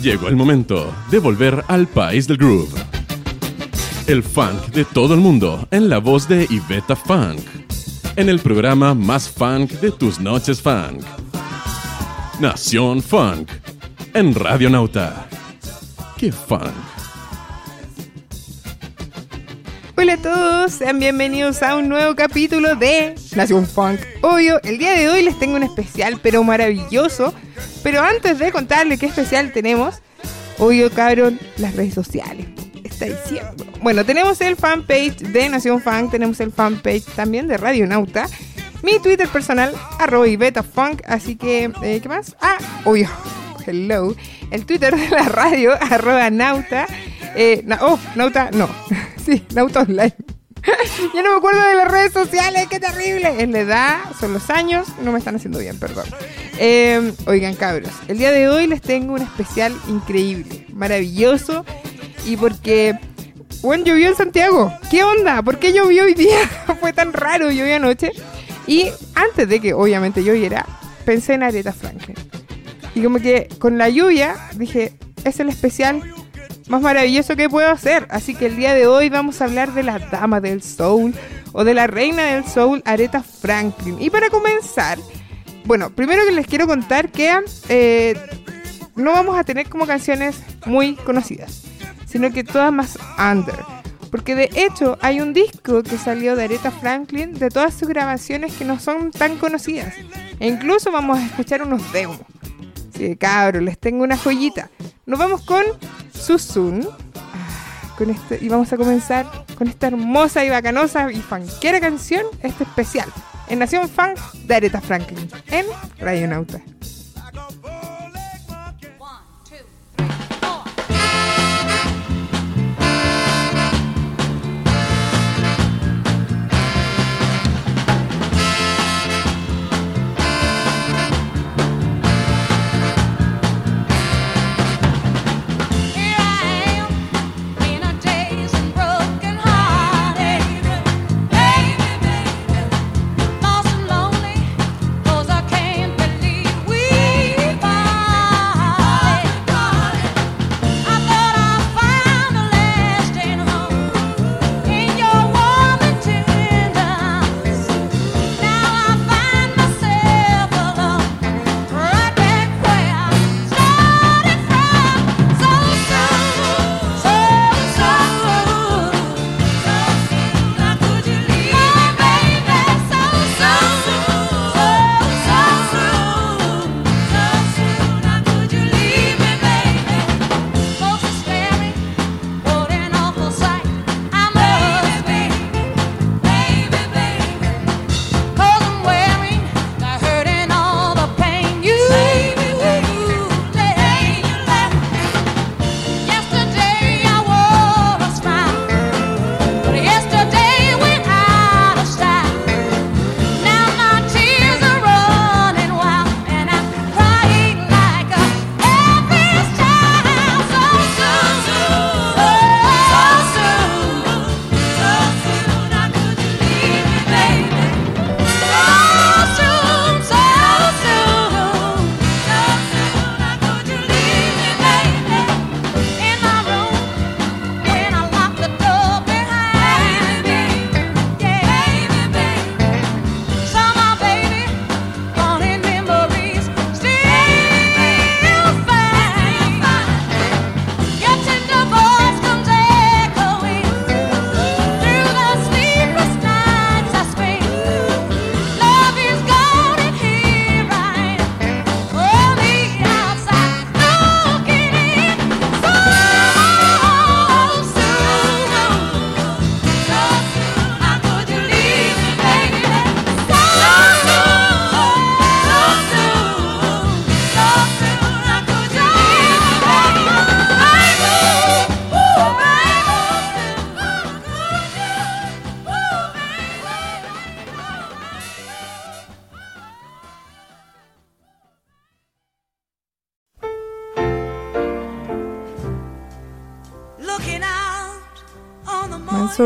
Llegó el momento de volver al país del groove. El funk de todo el mundo en la voz de Iveta Funk. En el programa más funk de tus noches funk. Nación Funk. En Radio Nauta. ¡Qué funk! Hola a todos, sean bienvenidos a un nuevo capítulo de Nación Funk. Obvio, el día de hoy les tengo un especial, pero maravilloso. Pero antes de contarles qué especial tenemos, obvio, cabrón, las redes sociales. Está diciendo. Bueno, tenemos el fanpage de Nación Funk, tenemos el fanpage también de Radio Nauta. Mi Twitter personal, arroba y funk. Así que, eh, ¿qué más? Ah, obvio, hello. El Twitter de la radio, arroba nauta. Eh, oh, nauta, no. sí, nauta online. ya no me acuerdo de las redes sociales, qué terrible. Es la edad, son los años, no me están haciendo bien, perdón. Em, oigan, cabros, el día de hoy les tengo un especial increíble, maravilloso. Y porque, bueno, llovió en Santiago. ¿Qué onda? ¿Por qué llovió hoy día? Fue tan raro, llovió anoche. Y antes de que obviamente lloviera, pensé en Aretha Franklin. Y como que con la lluvia dije, es el especial más maravilloso que puedo hacer. Así que el día de hoy vamos a hablar de la dama del soul o de la reina del soul, Aretha Franklin. Y para comenzar, bueno, primero que les quiero contar que eh, no vamos a tener como canciones muy conocidas, sino que todas más under. Porque de hecho hay un disco que salió de Aretha Franklin de todas sus grabaciones que no son tan conocidas. E incluso vamos a escuchar unos demos. Sí, cabros, les tengo una joyita. Nos vamos con Susun. Ah, con este, y vamos a comenzar con esta hermosa y bacanosa y fanquera canción, este especial, en Nación Fan de Aretha Franklin, en Radio Nauta.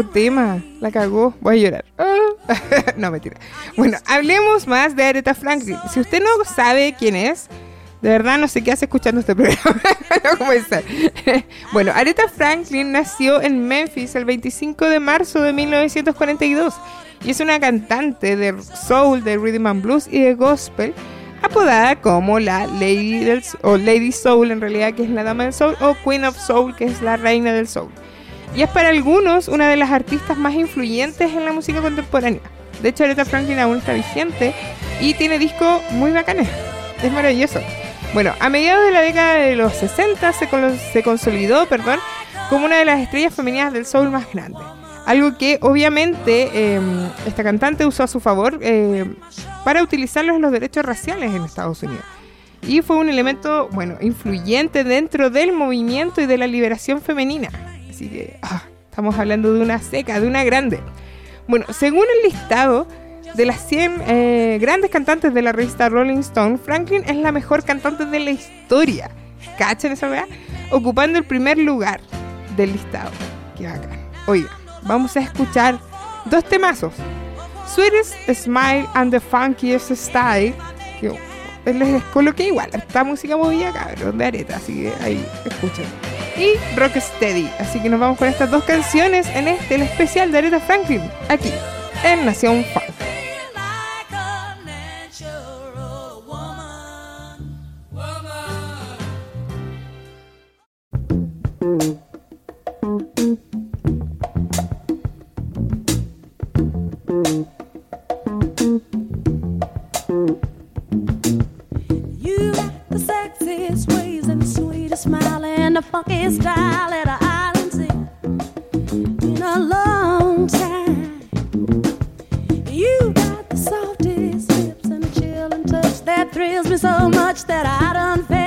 Tema. La cagó. Voy a llorar. Ah. no, mentira. Bueno, hablemos más de Aretha Franklin. Si usted no sabe quién es, De verdad no sé qué hace escuchando este programa. bueno, Aretha Franklin nació en Memphis el 25 de marzo de 1942 y es una cantante de soul, de rhythm and blues y de gospel, apodada como la Lady del o Lady Soul en realidad, que es la dama del soul, o Queen of Soul, que es la reina del soul. Y es para algunos una de las artistas más influyentes en la música contemporánea. De hecho, Aretha Franklin aún está vigente y tiene discos muy bacanes. Es maravilloso. Bueno, a mediados de la década de los 60 se, se consolidó perdón, como una de las estrellas femeninas del soul más grandes. Algo que obviamente em, esta cantante usó a su favor em, para utilizarlos en los derechos raciales en Estados Unidos. Y fue un elemento, bueno, influyente dentro del movimiento y de la liberación femenina. Así que ah, estamos hablando de una seca, de una grande. Bueno, según el listado, de las 100 eh, grandes cantantes de la revista Rolling Stone, Franklin es la mejor cantante de la historia. ¿Cachan esa weá? Ocupando el primer lugar del listado. Qué. Oiga, vamos a escuchar dos temazos. Sweetest Smile and the Funkiest Style. Les coloqué igual. Esta música movida, cabrón, de areta. Así que ahí, escuchen. Y Rock Steady. Así que nos vamos con estas dos canciones en este, el especial de Aretha Franklin. Aquí, en Nación Funk. smile and a funky style at an island sea in a long time. You got the softest lips and a chill touch that thrills me so much that I don't feel.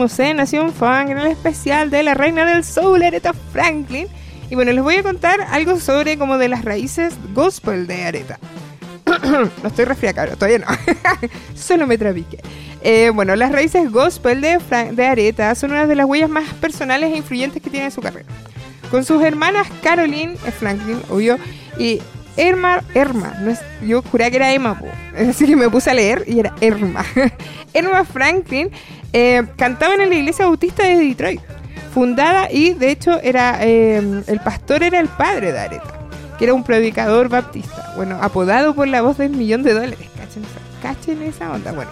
Seguimos en Nación Funk en el especial de la reina del soul, Aretha Franklin. Y bueno, les voy a contar algo sobre como de las raíces gospel de Aretha. no estoy resfriada, todavía no. Solo me trapiqué. Eh, bueno, las raíces gospel de, de Areta son una de las huellas más personales e influyentes que tiene en su carrera. Con sus hermanas Caroline eh, Franklin, obvio, y Erma, Erma, no es, yo juré que era Emma, así que me puse a leer y era Erma. Erma Franklin eh, cantaban en la iglesia bautista de Detroit, fundada y de hecho era eh, el pastor era el padre de Areta, que era un predicador baptista, bueno, apodado por la voz del millón de dólares, cachen cachen esa onda, bueno.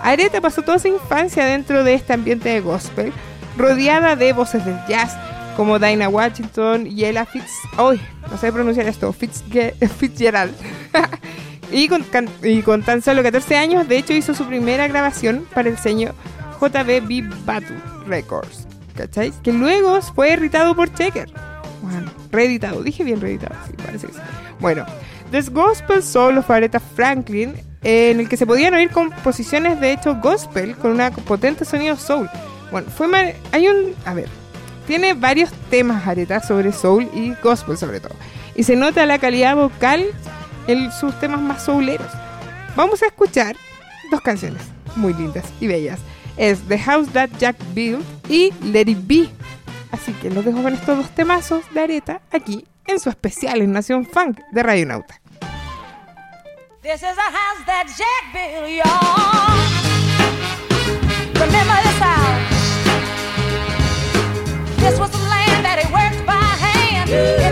Areta pasó toda su infancia dentro de este ambiente de gospel, rodeada de voces del jazz, como Dinah Washington y Ella Fitz... ¡Uy! No sé pronunciar esto. Fitzgerald. y, con, y con tan solo 14 años, de hecho, hizo su primera grabación para el sello JBB Batu Records. ¿Cachai? Que luego fue editado por Checker. Bueno, reeditado. Dije bien reeditado. Bueno, This Gospel Soul of Aretha Franklin, en el que se podían oír composiciones de hecho gospel con un potente sonido soul. Bueno, fue... Hay un... A ver, tiene varios temas Areta sobre soul y gospel sobre todo. Y se nota la calidad vocal en sus temas más souleros. Vamos a escuchar dos canciones muy lindas y bellas. Es The House That Jack Built y Let It Be. Así que los dejo con estos dos temazos de Areta aquí en su especial en Nación Funk de Radio Nauta. This is a house that Jack built, Remember this house. This was the land that he worked by hand.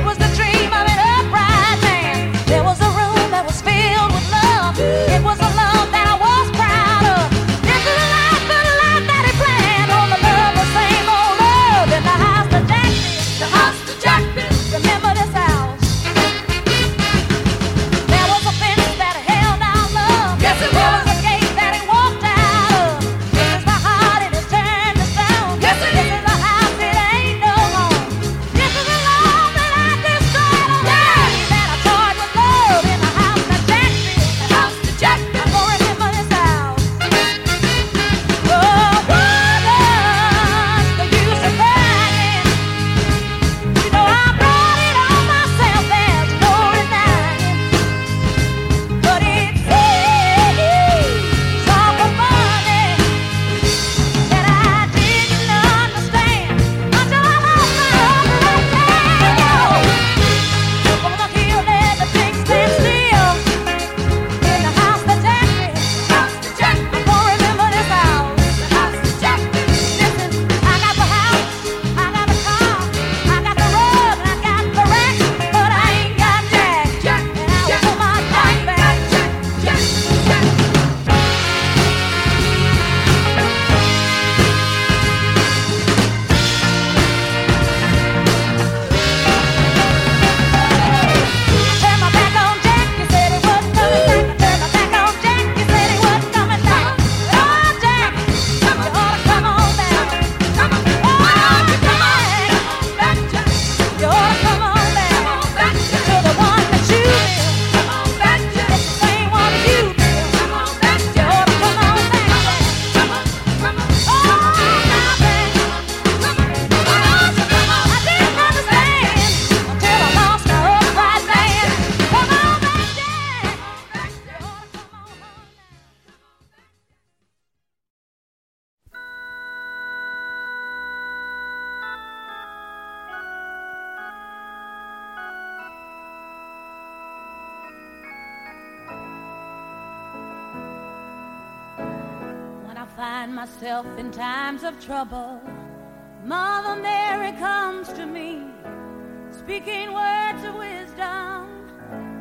Speaking words of wisdom.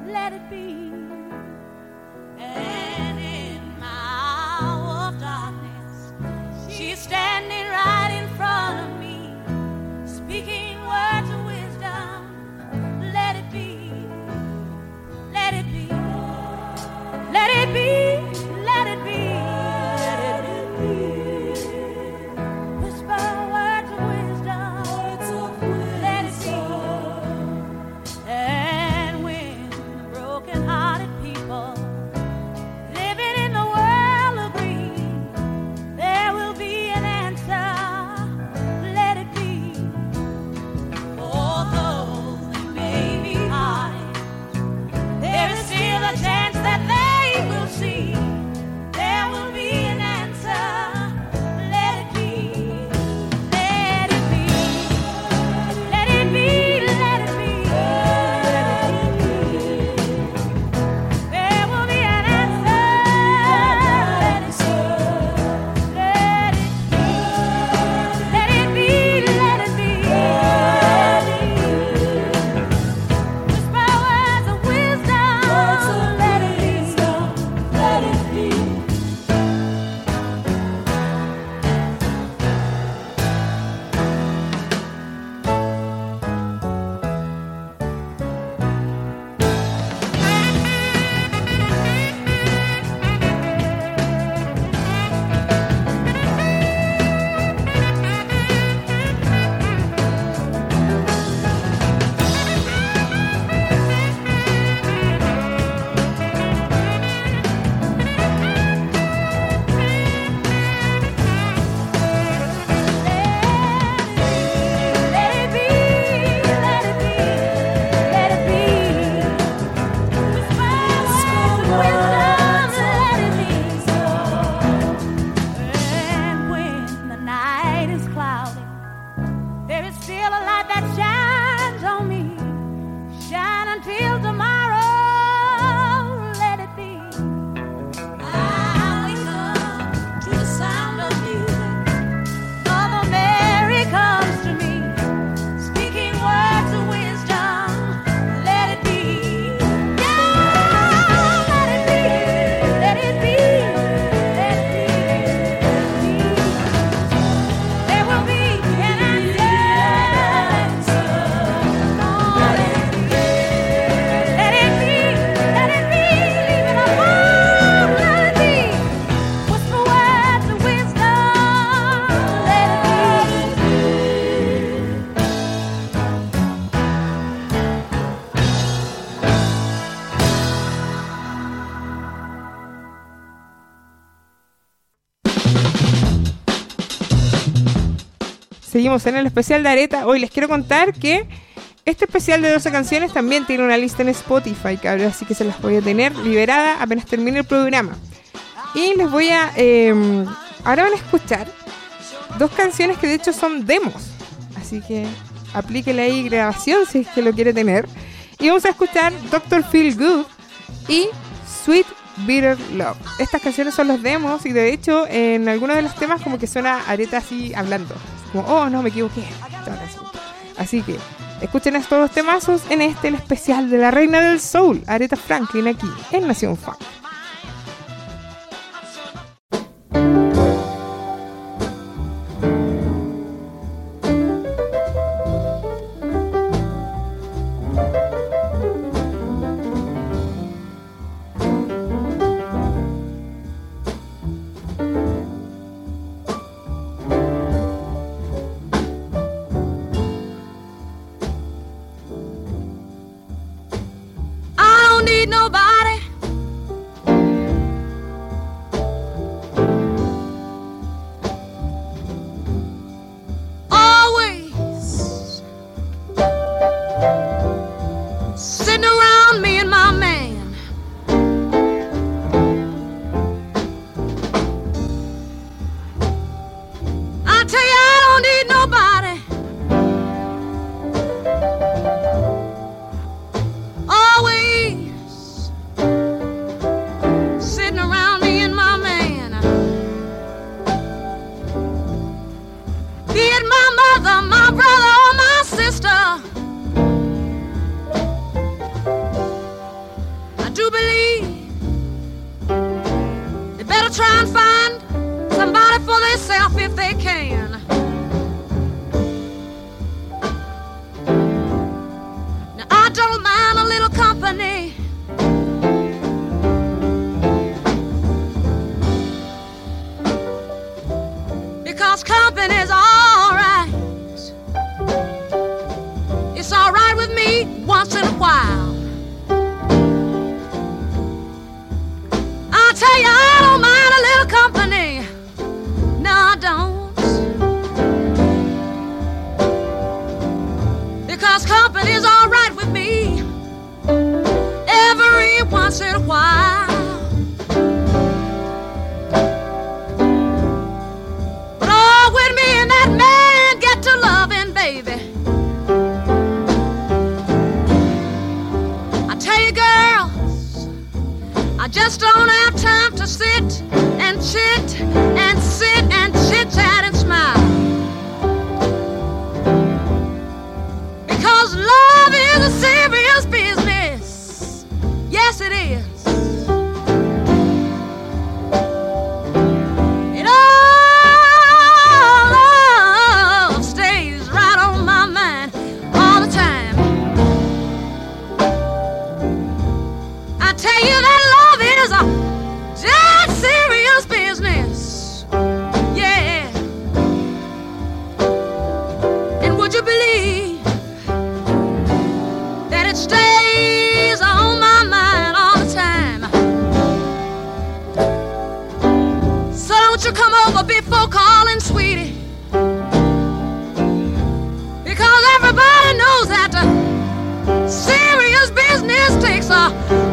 Let it be. estuvimos en el especial de Areta, hoy les quiero contar que este especial de 12 canciones también tiene una lista en Spotify, cabrón, así que se las voy a tener liberada apenas termine el programa. Y les voy a... Eh, ahora van a escuchar dos canciones que de hecho son demos, así que aplíquenle ahí grabación si es que lo quiere tener. Y vamos a escuchar Doctor Feel Good y Sweet Bitter Love. Estas canciones son los demos y de hecho en algunos de los temas como que suena Areta así hablando como, oh, no, me equivoqué. Así que escuchen estos dos temazos en este, especial de la reina del soul, Aretha Franklin, aquí en Nación Funk. Donald Takes are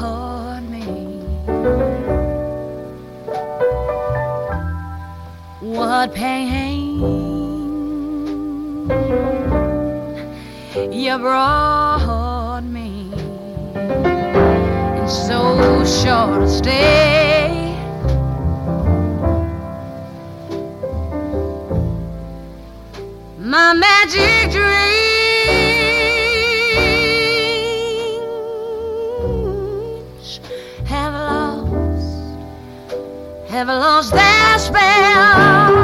taught me. What pain you brought me in so short a stay. My magic dreams have lost their spell.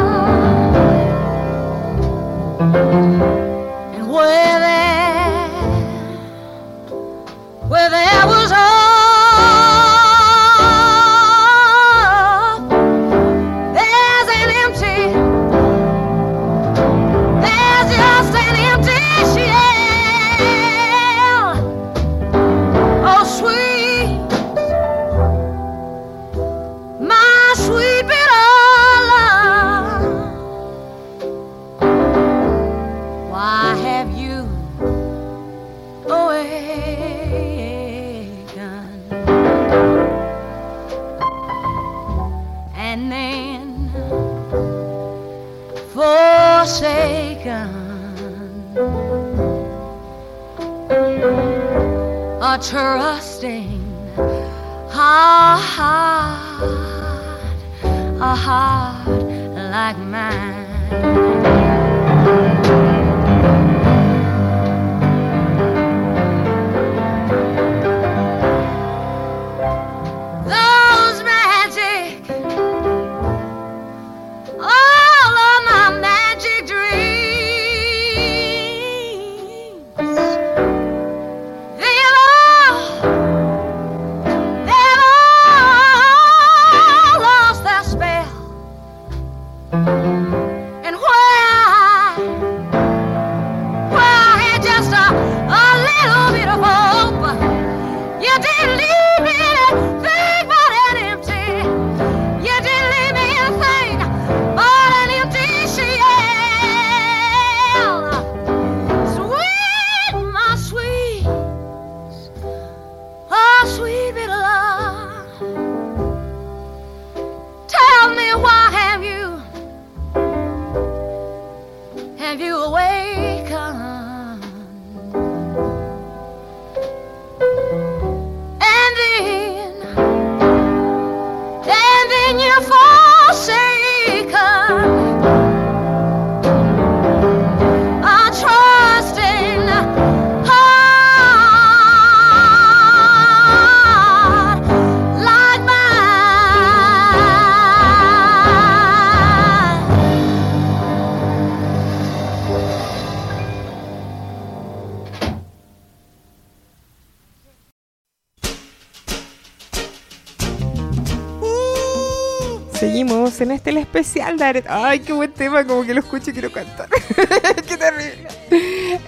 Especial de Aretha. Ay, qué buen tema, como que lo escucho quiero cantar. qué terrible.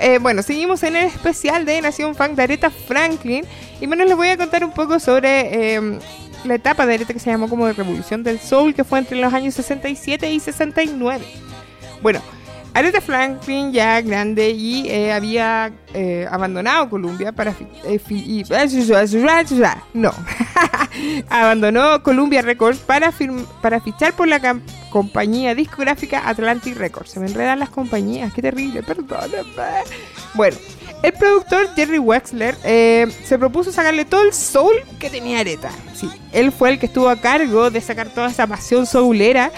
Eh, bueno, seguimos en el especial de Nación Funk de Aretha Franklin. Y bueno, les voy a contar un poco sobre eh, la etapa de Aretha que se llamó como de Revolución del Soul, que fue entre los años 67 y 69. Bueno, Aretha Franklin ya grande y eh, había eh, abandonado Columbia para... y- no. Abandonó Columbia Records para, para fichar por la compañía discográfica Atlantic Records. Se me enredan las compañías, qué terrible, perdóname. Bueno, el productor Jerry Wexler eh, se propuso sacarle todo el soul que tenía Aretha. Sí, él fue el que estuvo a cargo de sacar toda esa pasión soulera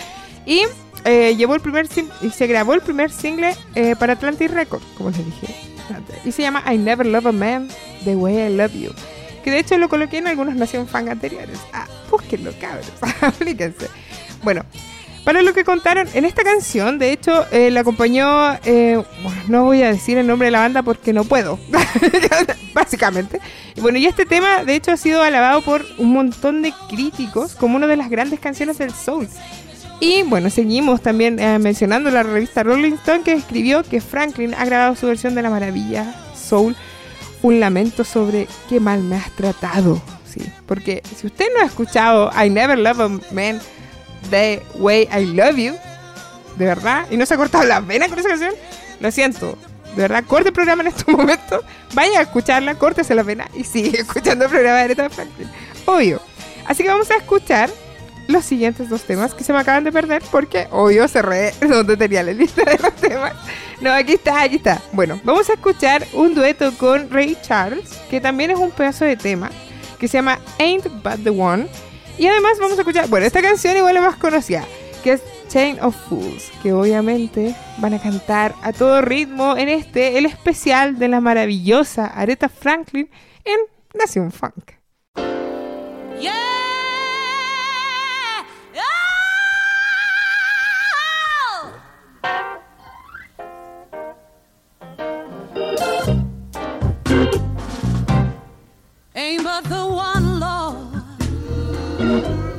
y eh, llevó el primer y se grabó el primer single eh, para Atlantic Records, como les dije. Y se llama I Never Love a Man the Way I Love You. Que de hecho lo coloqué en algunos Nación Fan anteriores. Ah, búsquenlo, cabros. Aplíquense. Bueno, para lo que contaron en esta canción, de hecho, eh, la acompañó. eh, bueno, no voy a decir el nombre de la banda porque no puedo. Básicamente. Y bueno, y este tema, de hecho, ha sido alabado por un montón de críticos como una de las grandes canciones del soul. Y bueno, seguimos también eh, mencionando la revista Rolling Stone que escribió que Franklin ha grabado su versión de la maravilla Soul, un lamento sobre qué mal me has tratado. Sí, porque si usted no ha escuchado I Never Love a Man the Way I Love You, de verdad, y no se ha cortado la vena con esa canción, lo siento. De verdad, corte el programa en este momento, vaya a escucharla, córtese la vena y sigue escuchando el programa de Aretha Franklin. Obvio. Así que vamos a escuchar los siguientes dos temas que se me acaban de perder porque obvio cerré donde tenía la lista de los temas. No, aquí está, aquí está. Bueno, vamos a escuchar un dueto con Ray Charles, que también es un pedazo de tema, que se llama Ain't But The One. Y además vamos a escuchar, bueno, esta canción igual es más conocida, que es Chain of Fools, que obviamente van a cantar a todo ritmo en este, el especial de la maravillosa Aretha Franklin en Nación Funk. Yeah. But the one, Lord.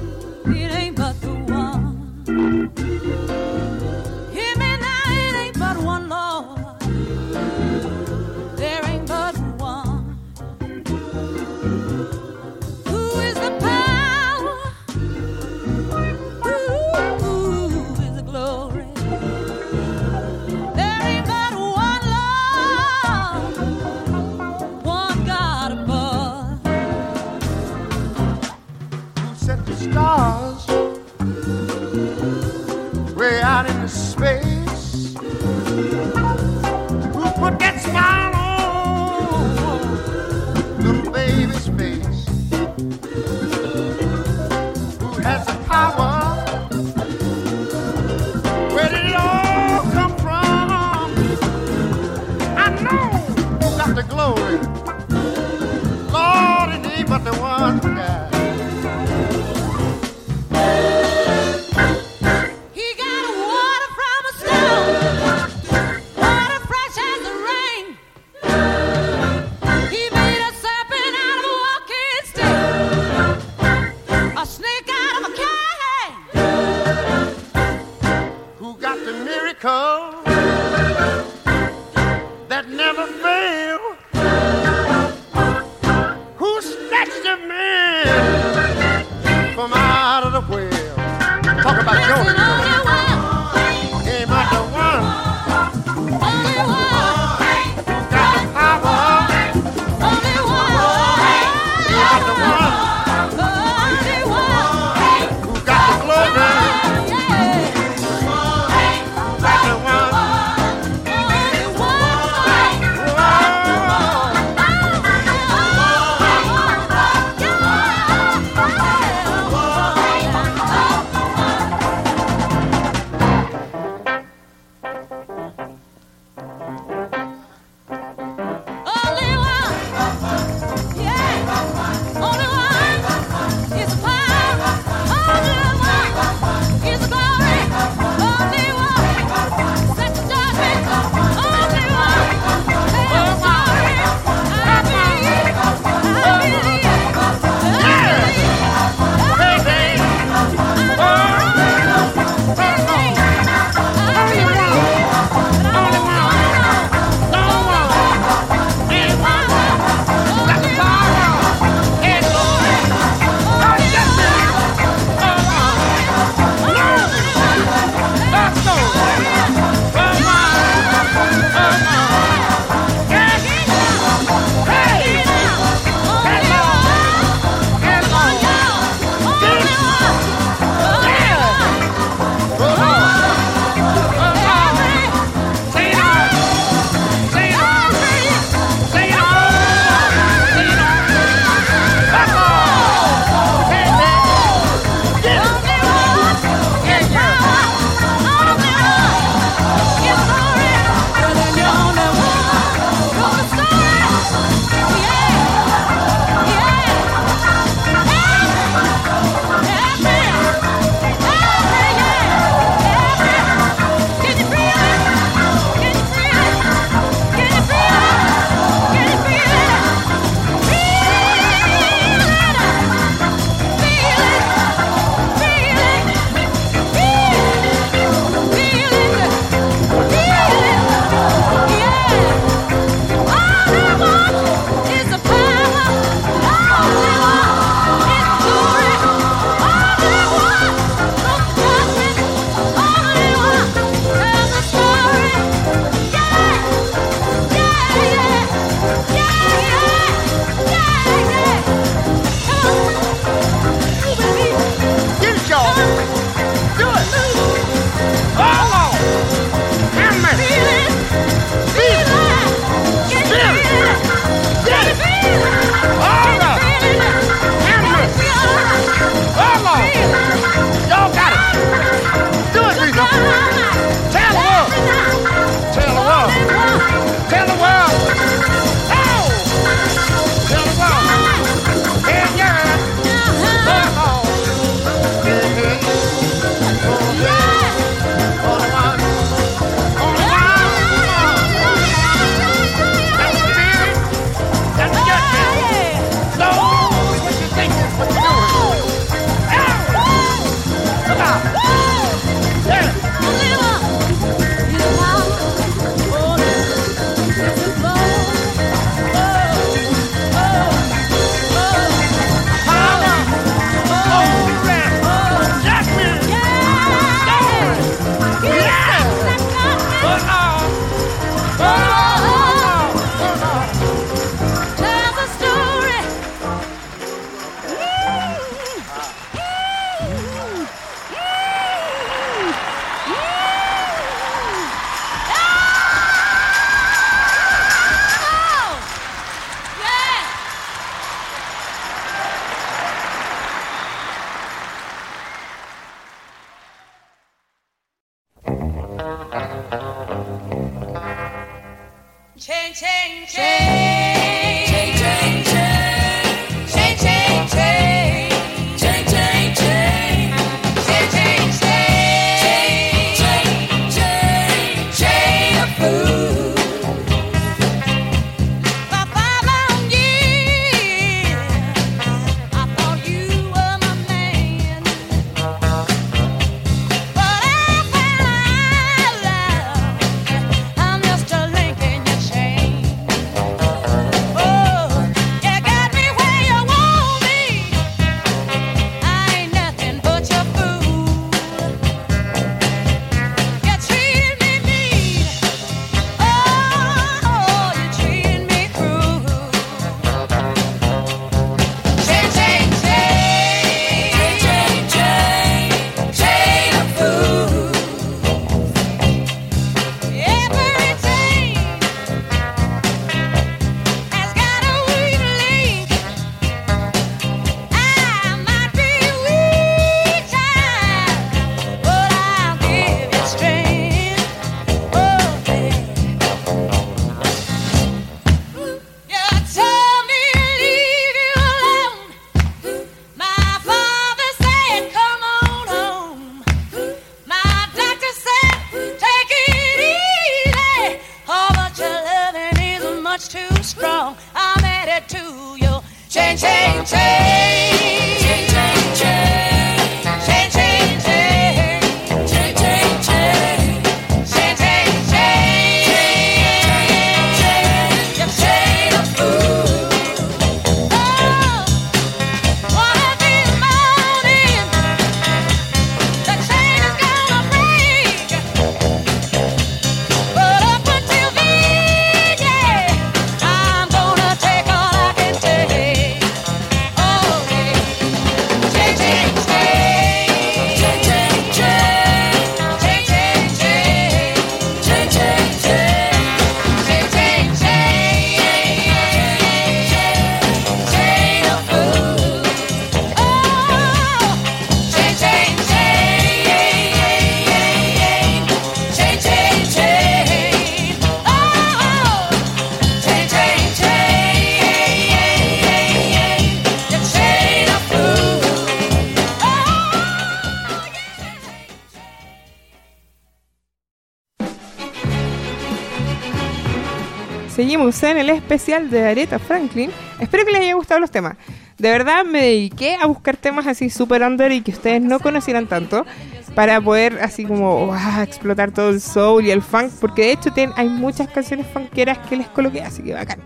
Seguimos en el especial de Aretha Franklin. Espero que les haya gustado los temas. De verdad me dediqué a buscar temas así super under y que ustedes no conocieran tanto para poder así como ¡guau! explotar todo el soul y el funk porque de hecho tienen- hay muchas canciones funkeras que les coloqué así que bacán.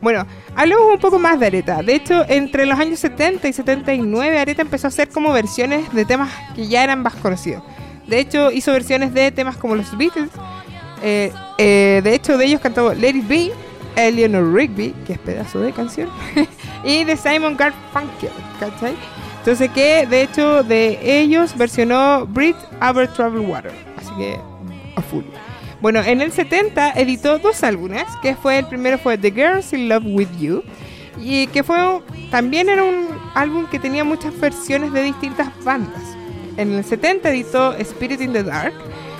Bueno, hablemos un poco más de Aretha. De hecho, entre los años 70 y 79 Aretha empezó a hacer como versiones de temas que ya eran más conocidos. De hecho, hizo versiones de temas como los Beatles, eh, eh, de hecho, de ellos cantó It Be, Eleanor Rigby, que es pedazo de canción, y de Simon Garfunkel, ¿cachai? Entonces, que de hecho de ellos versionó Breathe Over Troubled Water, así que a full. Bueno, en el 70 editó dos álbumes, que fue el primero fue The Girls in Love With You, y que fue también era un álbum que tenía muchas versiones de distintas bandas. En el 70 editó Spirit in the Dark,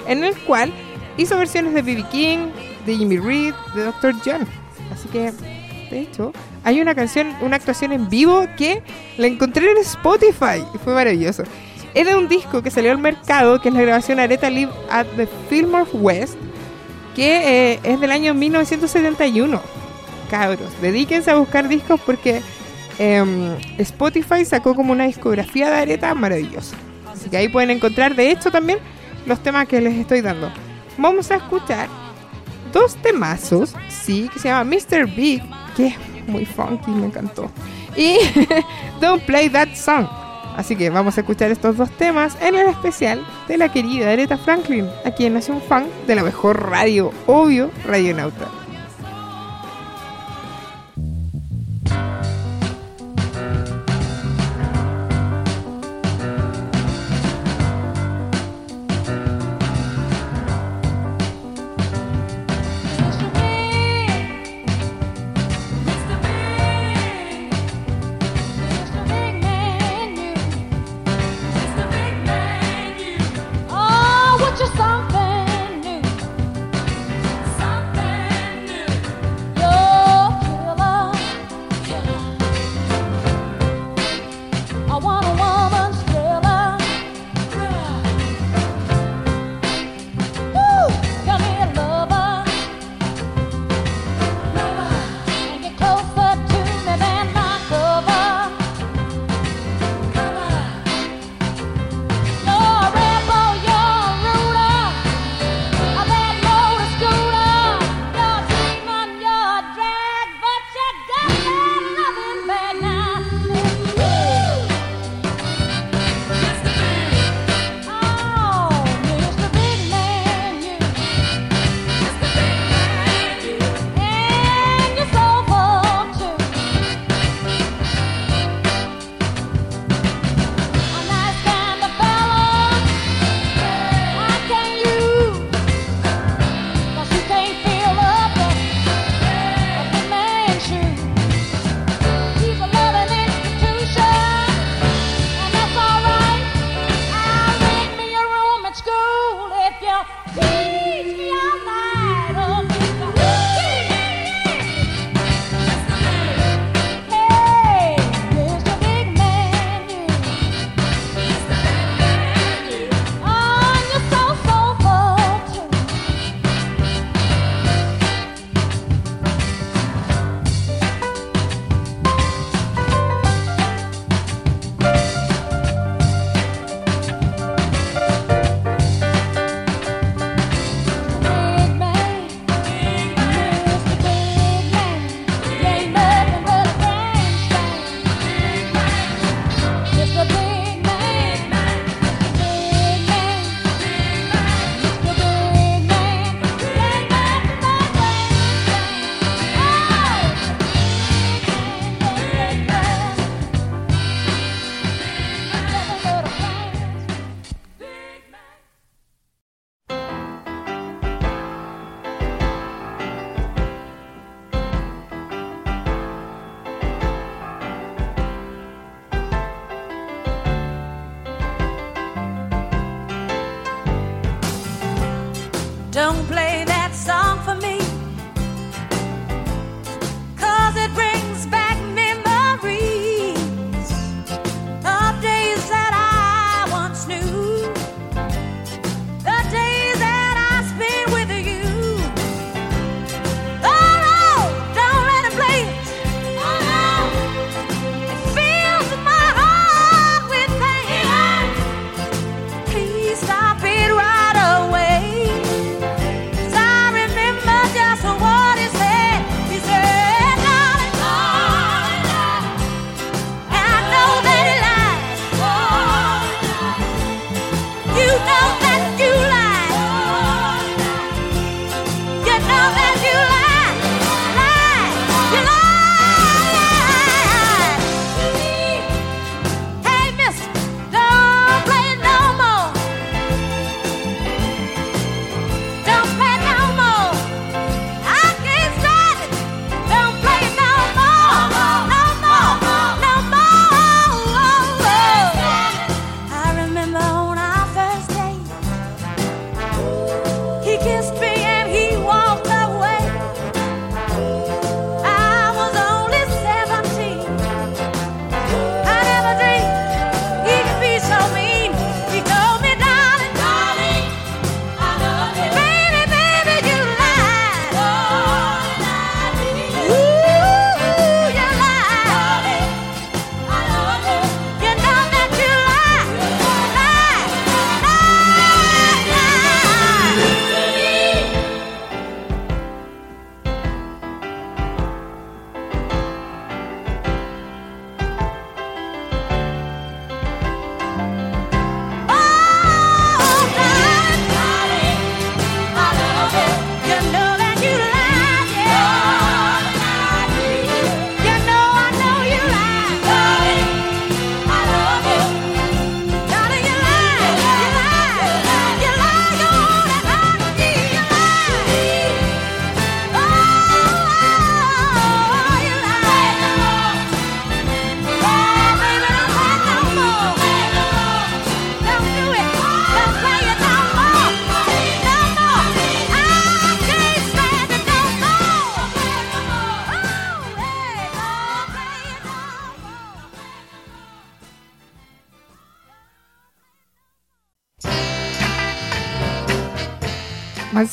en el cual hizo versiones de B.B. King, de Jimmy Reed, de Dr. John. Así que, de hecho, hay una canción, una actuación en vivo que la encontré en Spotify y fue maravilloso. Era un disco que salió al mercado, que es la grabación Aretha Live at the Fillmore West, que eh, es del año 1971. Cabros, dedíquense a buscar discos porque em, Spotify sacó como una discografía de Aretha maravillosa. Así que ahí pueden encontrar, de hecho, también los temas que les estoy dando. Vamos a escuchar dos temazos, sí, que se llama Mr. Big, que es muy funky, me encantó. Y Don't Play That Song. Así que vamos a escuchar estos dos temas en el especial de la querida Aretha Franklin, aquí en Nación Fan de la mejor radio, obvio, Radio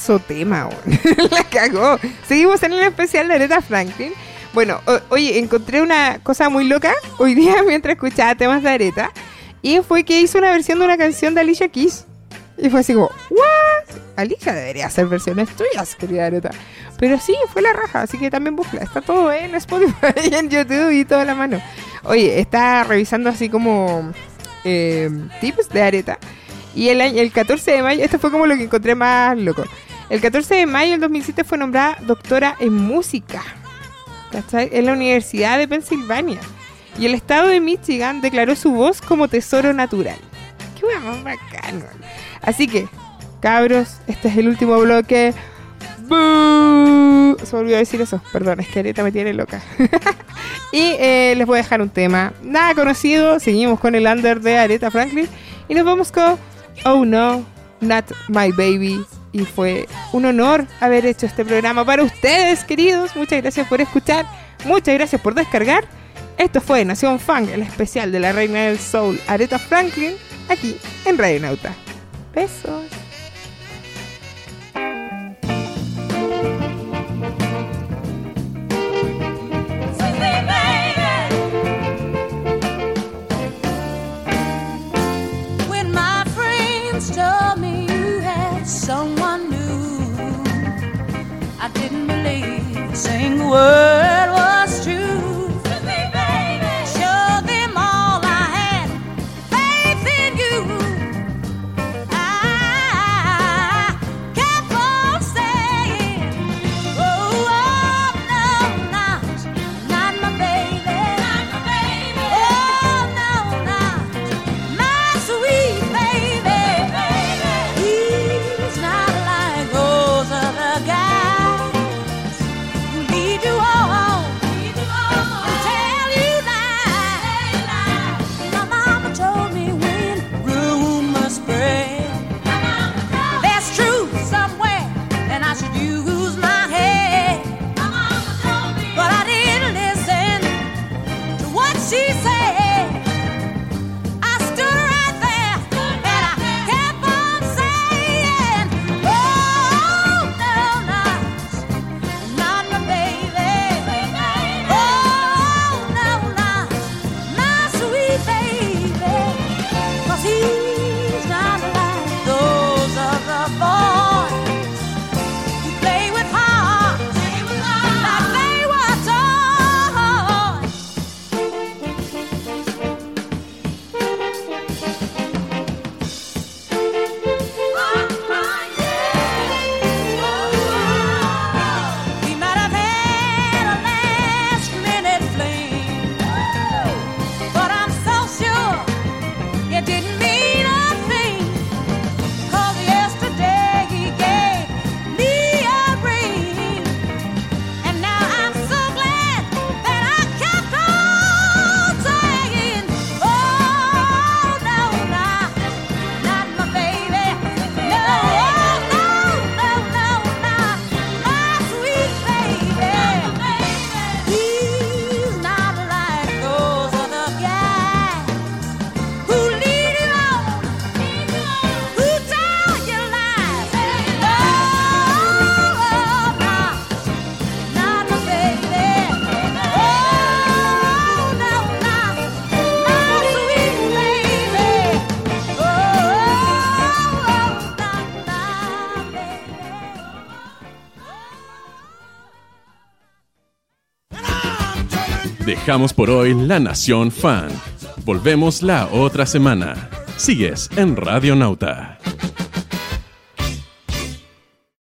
Manso tema. La cagó. Seguimos en el especial de Aretha Franklin. Bueno, oye, encontré una cosa muy loca hoy día mientras escuchaba temas de Aretha. Y fue que hizo una versión de una canción de Alicia Keys. Y fue así como, ¿what? Alicia debería hacer versiones tuyas, querida Aretha. Pero sí, fue la raja, así que también busca. Está todo en Spotify y en YouTube y toda la mano. Oye, está revisando así como eh, tips de Aretha. Y el, el 14 de mayo, esto fue como lo que encontré más loco. El 14 de mayo del 2007 fue nombrada doctora en música. En la Universidad de Pensilvania. Y el estado de Michigan declaró su voz como tesoro natural. Qué más bacano. Así que, cabros, este es el último bloque. ¡Bú! Se me olvidó decir eso. Perdón, es que Areta me tiene loca. y eh, les voy a dejar un tema. Nada conocido. Seguimos con el under de Aretha Franklin. Y nos vamos con Oh No, Not My Baby. Y fue un honor haber hecho este programa para ustedes, queridos. Muchas gracias por escuchar. Muchas gracias por descargar. Esto fue Nación Funk, el especial de la reina del soul, Aretha Franklin, aquí en Radio Nauta. Besos. Single word Dejamos por hoy la Nación Funk. Volvemos la otra semana. Sigues en Radio Nauta.